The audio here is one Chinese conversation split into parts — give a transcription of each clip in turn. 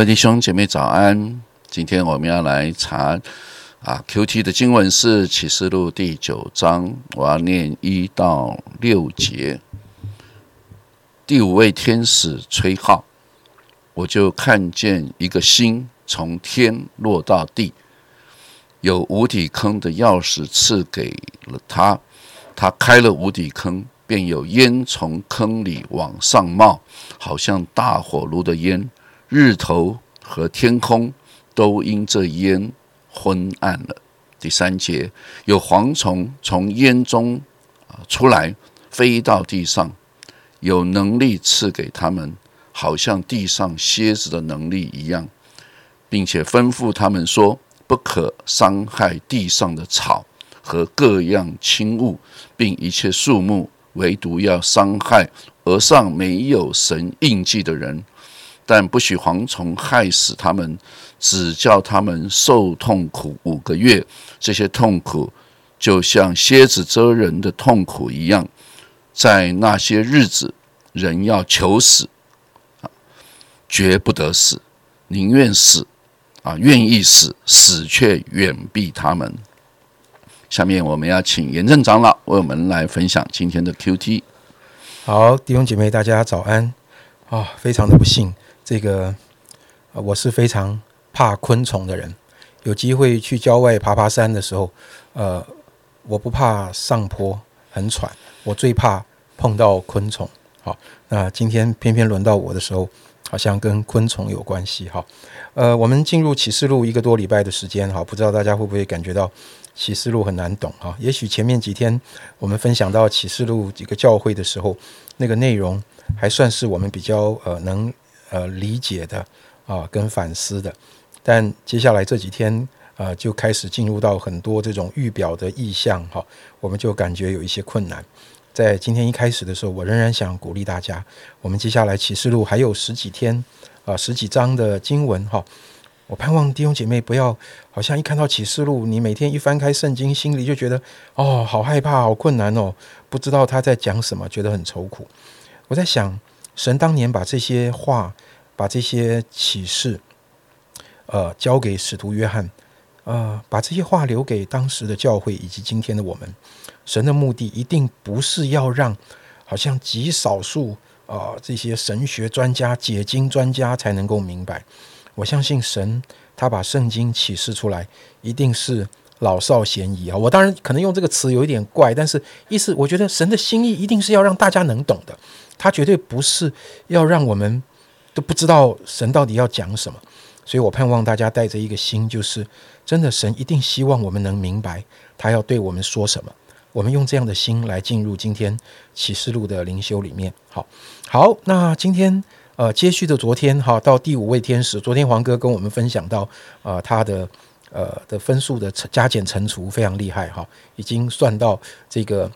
位弟兄姐妹早安，今天我们要来查啊 QT 的经文是启示录第九章，我要念一到六节。第五位天使吹号，我就看见一个星从天落到地，有无底坑的钥匙赐给了他，他开了无底坑，便有烟从坑里往上冒，好像大火炉的烟。日头和天空都因这烟昏暗了。第三节，有蝗虫从烟中啊出来，飞到地上，有能力赐给他们，好像地上蝎子的能力一样，并且吩咐他们说：不可伤害地上的草和各样轻物，并一切树木，唯独要伤害额上没有神印记的人。但不许蝗虫害死他们，只叫他们受痛苦五个月。这些痛苦就像蝎子蛰人的痛苦一样，在那些日子，人要求死，啊，绝不得死，宁愿死，啊，愿意死，死却远避他们。下面我们要请严正长老为我们来分享今天的 QT。好，弟兄姐妹，大家早安啊！非常的不幸，这个、呃我是非常怕昆虫的人。有机会去郊外爬爬山的时候，呃，我不怕上坡很喘，我最怕碰到昆虫。好，那今天偏偏轮到我的时候，好像跟昆虫有关系。哈，呃，我们进入启示录一个多礼拜的时间，哈，不知道大家会不会感觉到启示录很难懂？哈，也许前面几天我们分享到启示录几个教会的时候，那个内容还算是我们比较呃能呃理解的啊，跟反思的。但接下来这几天，呃，就开始进入到很多这种预表的意象，哈，我们就感觉有一些困难。在今天一开始的时候，我仍然想鼓励大家，我们接下来启示录还有十几天，啊、十几章的经文，哈，我盼望弟兄姐妹不要好像一看到启示录，你每天一翻开圣经，心里就觉得哦，好害怕，好困难哦，不知道他在讲什么，觉得很愁苦。我在想，神当年把这些话，把这些启示，呃，交给使徒约翰，呃，把这些话留给当时的教会以及今天的我们。神的目的一定不是要让好像极少数啊、这些神学专家、解经专家才能够明白。我相信神他把圣经启示出来，一定是老少咸宜啊。我当然可能用这个词有一点怪，但是意思我觉得神的心意一定是要让大家能懂的，他绝对不是要让我们都不知道神到底要讲什么。所以我盼望大家带着一个心，就是真的神一定希望我们能明白他要对我们说什么。我们用这样的心来进入今天启示录的灵修里面。好，好，那今天呃，接续的昨天哈，到第五位天使，昨天黄哥跟我们分享到呃他的呃的分数的加减乘除非常厉害哈，已经算到这个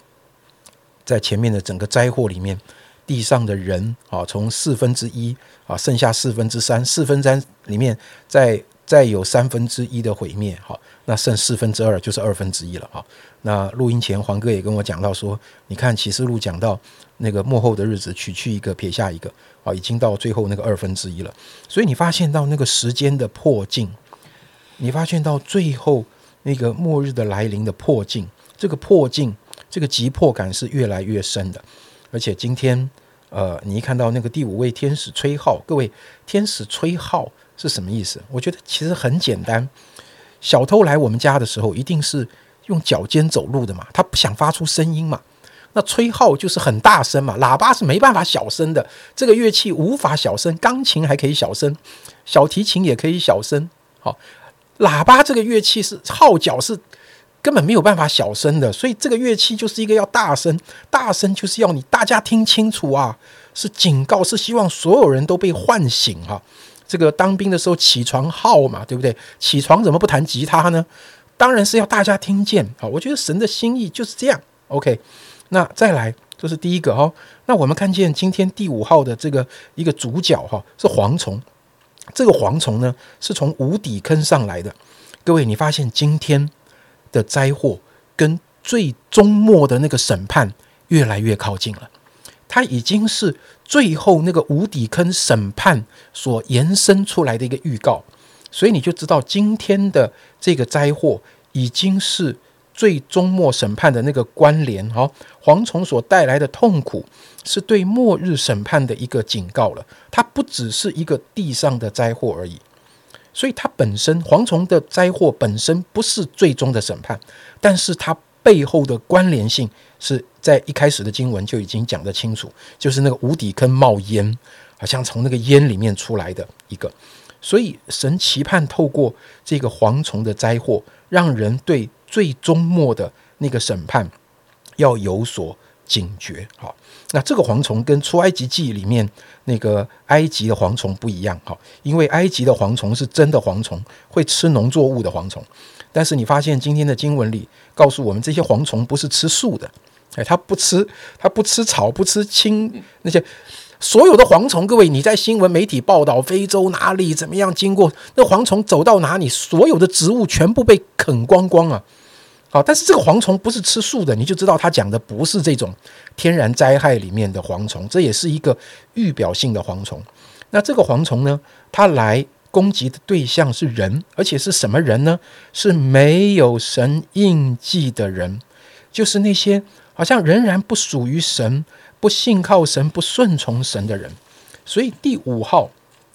在前面的整个灾祸里面，地上的人啊，从四分之一啊，剩下四分之三，四分之三里面再再有三分之一的毁灭，好，那剩四分之二就是二分之一了哈。那录音前黄哥也跟我讲到说，你看启示录讲到那个幕后的日子，取去一个，撇下一个，啊，已经到最后那个二分之一了。所以你发现到那个时间的迫近，你发现到最后那个末日的来临的迫近，这个迫近，这个急迫感是越来越深的。而且今天，呃，你一看到那个第五位天使吹号，各位，天使吹号是什么意思？我觉得其实很简单，小偷来我们家的时候，一定是用脚尖走路的嘛，他不想发出声音嘛。那吹号就是很大声嘛，喇叭是没办法小声的，这个乐器无法小声，钢琴还可以小声，小提琴也可以小声。好，喇叭这个乐器是号角是根本没有办法小声的，所以这个乐器就是一个要大声，大声就是要你大家听清楚啊，是警告，是希望所有人都被唤醒哈、这个当兵的时候起床号嘛，对不对？起床怎么不弹吉他呢？当然是要大家听见。好，我觉得神的心意就是这样。OK，那再来，这是第一个哦。那我们看见今天第五号的这个一个主角哈、是蝗虫。这个蝗虫呢是从无底坑上来的。各位，你发现今天的灾祸跟最终末的那个审判越来越靠近了，它已经是最后那个无底坑审判所延伸出来的一个预告，所以你就知道今天的这个灾祸已经是最终末审判的那个关联。哈，蝗虫所带来的痛苦是对末日审判的一个警告了，它不只是一个地上的灾祸而已。所以它本身蝗虫的灾祸本身不是最终的审判，但是它背后的关联性是在一开始的经文就已经讲得清楚，就是那个无底坑冒烟，好像从那个烟里面出来的一个。所以神期盼透过这个蝗虫的灾祸，让人对最终末的那个审判要有所警觉。好。那这个蝗虫跟出埃及记里面那个埃及的蝗虫不一样，哈，因为埃及的蝗虫是真的蝗虫，会吃农作物的蝗虫。但是你发现今天的经文里告诉我们，这些蝗虫不是吃素的，哎，它不吃，它不吃草，不吃青那些所有的蝗虫。各位，你在新闻媒体报道非洲哪里怎么样经过，那蝗虫走到哪里，所有的植物全部被啃光光啊。好，但是这个蝗虫不是吃素的，你就知道他讲的不是这种天然灾害里面的蝗虫，这也是一个预表性的蝗虫。那这个蝗虫呢，它来攻击的对象是人，而且是什么人呢？是没有神印记的人，就是那些好像仍然不属于神、不信靠神、不顺从神的人。所以第五号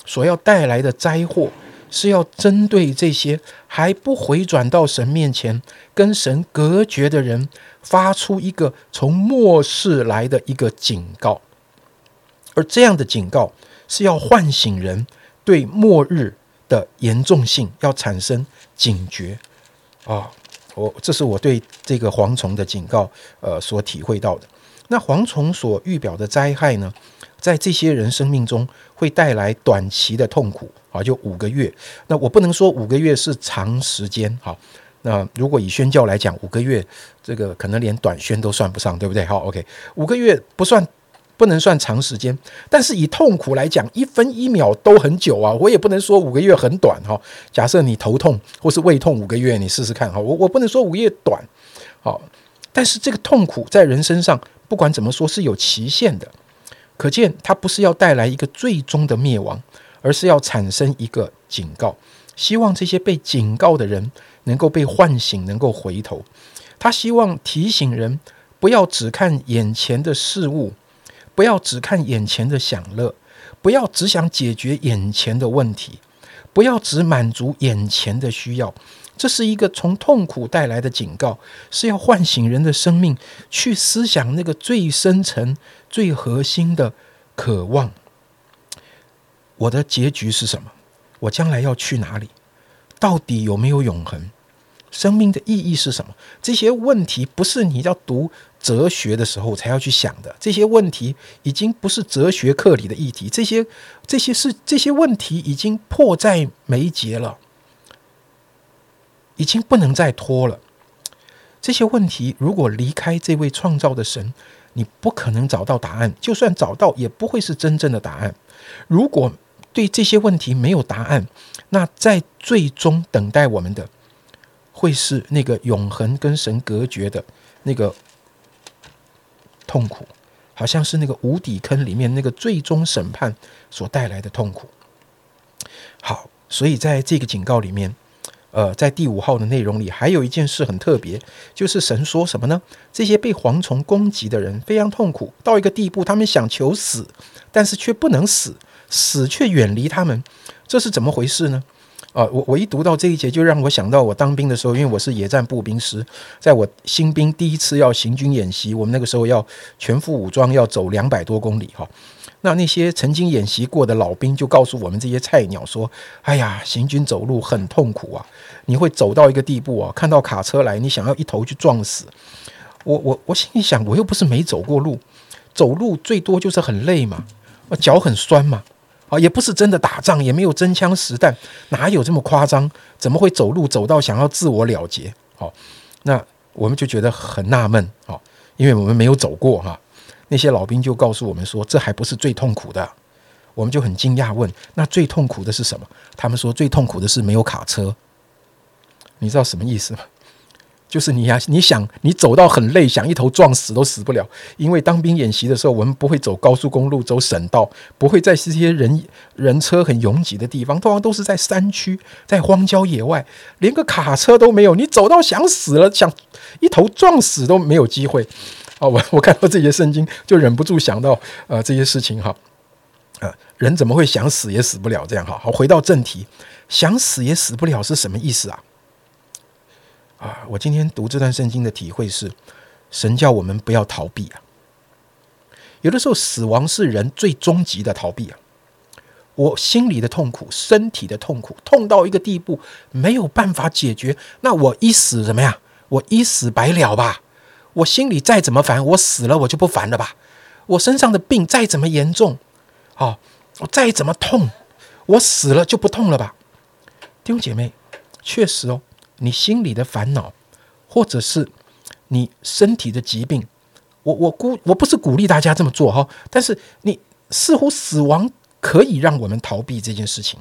所要带来的灾祸。是要针对这些还不回转到神面前、跟神隔绝的人，发出一个从末世来的一个警告，而这样的警告是要唤醒人对末日的严重性要产生警觉啊！我这是我对这个蝗虫的警告，呃，所体会到的。那蝗虫所预表的灾害呢？在这些人生命中会带来短期的痛苦啊，就五个月。那我不能说五个月是长时间好，那如果以宣教来讲，五个月这个可能连短宣都算不上，对不对？好，OK，五个月不算不能算长时间，但是以痛苦来讲，一分一秒都很久啊。我也不能说五个月很短哈。假设你头痛或是胃痛五个月，你试试看哈。我我不能说五个月短，好，但是这个痛苦在人身上不管怎么说是有期限的。可见，它不是要带来一个最终的灭亡，而是要产生一个警告，希望这些被警告的人能够被唤醒，能够回头。他希望提醒人，不要只看眼前的事物，不要只看眼前的享乐，不要只想解决眼前的问题，不要只满足眼前的需要。这是一个从痛苦带来的警告，是要唤醒人的生命，去思想那个最深层、最核心的渴望。我的结局是什么？我将来要去哪里？到底有没有永恒？生命的意义是什么？这些问题不是你要读哲学的时候才要去想的。这些问题已经不是哲学课里的议题。这些、这些是这些问题已经迫在眉睫了。已经不能再拖了。这些问题如果离开这位创造的神，你不可能找到答案。就算找到，也不会是真正的答案。如果对这些问题没有答案，那在最终等待我们的，会是那个永恒跟神隔绝的那个痛苦，好像是那个无底坑里面那个最终审判所带来的痛苦。好，所以在这个警告里面。呃，在第五号的内容里，还有一件事很特别，就是神说什么呢？这些被蝗虫攻击的人非常痛苦，到一个地步，他们想求死，但是却不能死，死却远离他们，这是怎么回事呢？啊，我我一读到这一节，就让我想到我当兵的时候，因为我是野战步兵师，在我新兵第一次要行军演习，我们那个时候要全副武装，要走两百多公里，哈。那那些曾经演习过的老兵就告诉我们这些菜鸟说：“哎呀，行军走路很痛苦啊，你会走到一个地步啊，看到卡车来，你想要一头去撞死。”我我我心里想，我又不是没走过路，走路最多就是很累嘛，脚很酸嘛，啊，也不是真的打仗，也没有真枪实弹，哪有这么夸张？怎么会走路走到想要自我了结？好，那我们就觉得很纳闷，好，因为我们没有走过哈。那些老兵就告诉我们说：“这还不是最痛苦的，我们就很惊讶，问：那最痛苦的是什么？他们说最痛苦的是没有卡车。你知道什么意思吗？就是你呀，你想你走到很累，想一头撞死都死不了。因为当兵演习的时候，我们不会走高速公路，走省道，不会在这些人人车很拥挤的地方，通常都是在山区，在荒郊野外，连个卡车都没有。你走到想死了，想一头撞死都没有机会。啊，我我看到这些圣经，就忍不住想到呃这些事情哈。呃，人怎么会想死也死不了？这样哈。好，回到正题，想死也死不了是什么意思啊？啊，我今天读这段圣经的体会是，神叫我们不要逃避啊。有的时候，死亡是人最终极的逃避啊。我心里的痛苦，身体的痛苦，痛到一个地步没有办法解决，那我一死怎么样？我一死百了吧？我心里再怎么烦，我死了我就不烦了吧？我身上的病再怎么严重，哦，我再怎么痛，我死了就不痛了吧？弟兄姐妹，确实哦。你心里的烦恼，或者是你身体的疾病，我我估我不是鼓励大家这么做哈，但是你似乎死亡可以让我们逃避这件事情，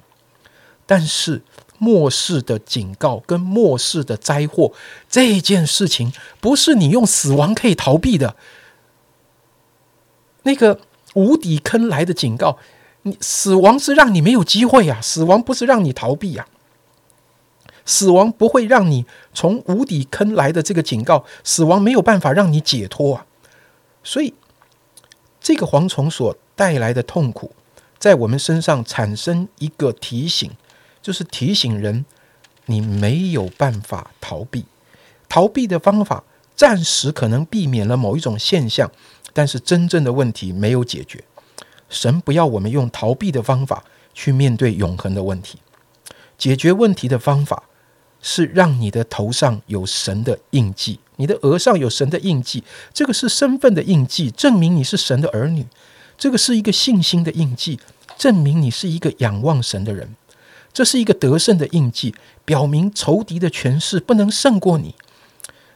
但是末世的警告跟末世的灾祸这件事情，不是你用死亡可以逃避的。那个无底坑来的警告，你死亡是让你没有机会呀，死亡不是让你逃避呀。死亡不会让你从无底坑来的这个警告，死亡没有办法让你解脱啊！所以，这个蝗虫所带来的痛苦，在我们身上产生一个提醒，就是提醒人，你没有办法逃避。逃避的方法暂时可能避免了某一种现象，但是真正的问题没有解决。神不要我们用逃避的方法去面对永恒的问题，解决问题的方法。是让你的头上有神的印记，你的额上有神的印记，这个是身份的印记，证明你是神的儿女；这个是一个信心的印记，证明你是一个仰望神的人；这是一个得胜的印记，表明仇敌的权势不能胜过你。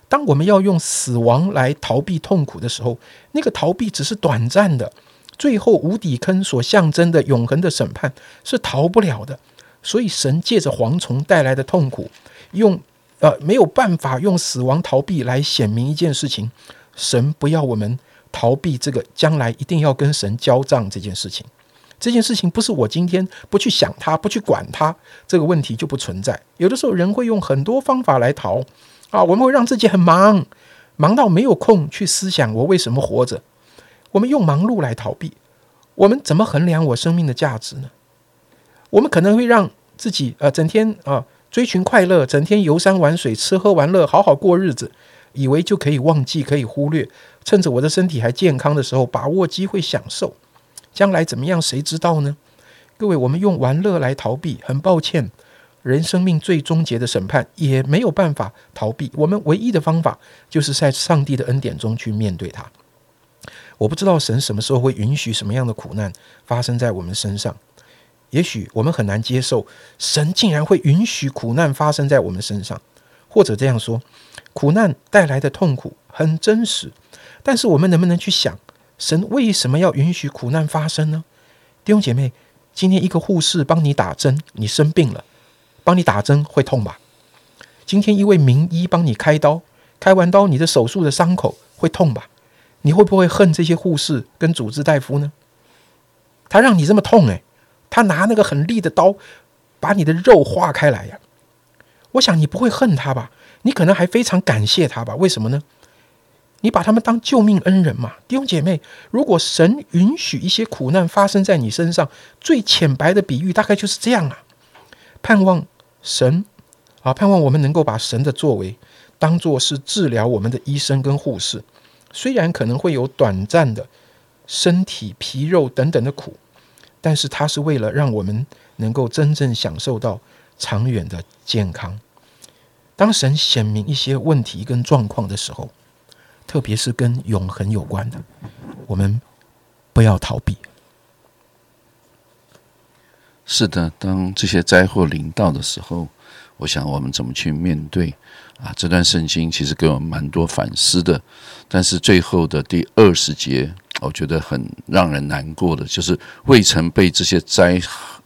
当我们要用死亡来逃避痛苦的时候，那个逃避只是短暂的，最后无底坑所象征的永恒的审判是逃不了的。所以，神借着蝗虫带来的痛苦。用呃没有办法用死亡逃避来显明一件事情，神不要我们逃避这个将来一定要跟神交账这件事情。这件事情不是我今天不去想它，不去管它，这个问题就不存在。有的时候人会用很多方法来逃啊，我们会让自己很忙，忙到没有空去思想我为什么活着。我们用忙碌来逃避，我们怎么衡量我生命的价值呢？我们可能会让自己呃整天啊。追寻快乐，整天游山玩水，吃喝玩乐，好好过日子，以为就可以忘记，可以忽略。趁着我的身体还健康的时候，把握机会享受。将来怎么样，谁知道呢？各位，我们用玩乐来逃避，很抱歉，人生命最终结的审判也没有办法逃避。我们唯一的方法，就是在上帝的恩典中去面对它。我不知道神什么时候会允许什么样的苦难发生在我们身上。也许我们很难接受，神竟然会允许苦难发生在我们身上，或者这样说，苦难带来的痛苦很真实。但是我们能不能去想，神为什么要允许苦难发生呢？弟兄姐妹，今天一个护士帮你打针，你生病了，帮你打针会痛吧？今天一位名医帮你开刀，开完刀你的手术的伤口会痛吧？你会不会恨这些护士跟主治大夫呢？他让你这么痛，诶。他拿那个很利的刀，把你的肉划开来呀！我想你不会恨他吧？你可能还非常感谢他吧？为什么呢？你把他们当救命恩人嘛，弟兄姐妹。如果神允许一些苦难发生在你身上，最浅白的比喻大概就是这样啊。盼望神啊，盼望我们能够把神的作为当做是治疗我们的医生跟护士，虽然可能会有短暂的身体皮肉等等的苦。但是它是为了让我们能够真正享受到长远的健康。当神显明一些问题跟状况的时候，特别是跟永恒有关的，我们不要逃避。是的，当这些灾祸临到的时候，我想我们怎么去面对啊？这段圣经其实给我们蛮多反思的。但是最后的第二十节我觉得很让人难过的，就是未曾被这些灾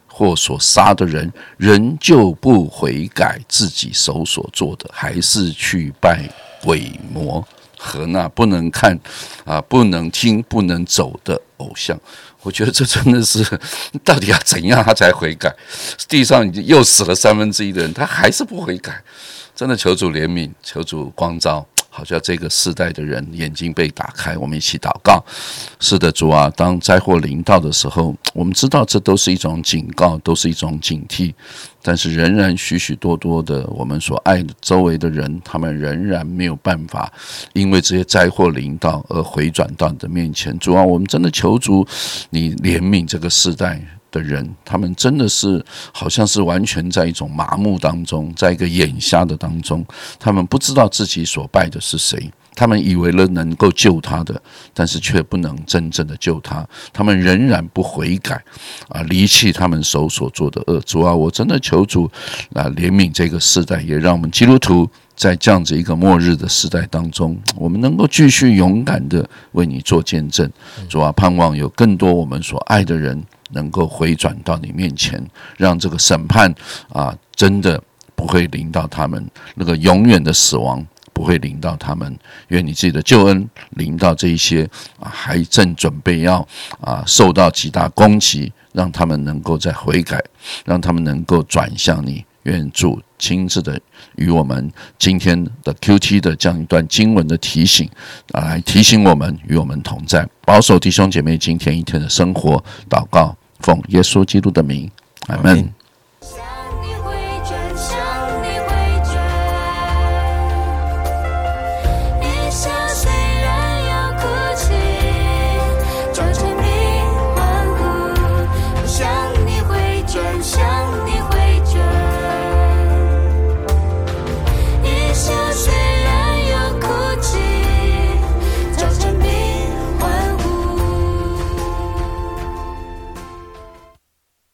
祸所杀的人，仍旧不悔改自己手所做的，还是去拜鬼魔和那不能看啊、不能听、不能走的偶像。我觉得这真的是，到底要怎样他才悔改？地上已经又死了三分之一的人，他还是不悔改。真的求主怜悯，求主光照，好像这个世代的人眼睛被打开。我们一起祷告。是的，主啊，当灾祸临到的时候，我们知道这都是一种警告，都是一种警惕，但是仍然许许多多的我们所爱的周围的人，他们仍然没有办法，因为这些灾祸临到而回转到你的面前。主啊，我们真的求主，你怜悯这个世代。的人，他们真的是好像是完全在一种麻木当中，在一个眼瞎的当中，他们不知道自己所拜的是谁，他们以为了能够救他的，但是却不能真正的救他，他们仍然不悔改，啊，离弃他们手所做的恶。主啊，我真的求主啊怜悯这个时代，也让我们基督徒在这样子一个末日的时代当中，我们能够继续勇敢的为你做见证。主啊，盼望有更多我们所爱的人。能够回转到你面前，让这个审判啊，真的不会临到他们，那个永远的死亡不会临到他们。愿你自己的救恩临到这一些啊，还正准备要啊受到极大攻击，让他们能够再悔改，让他们能够转向你。愿主亲自的与我们今天的 Q T 的这样一段经文的提醒，来提醒我们与我们同在，保守弟兄姐妹今天一天的生活。祷告，奉耶稣基督的名，阿门。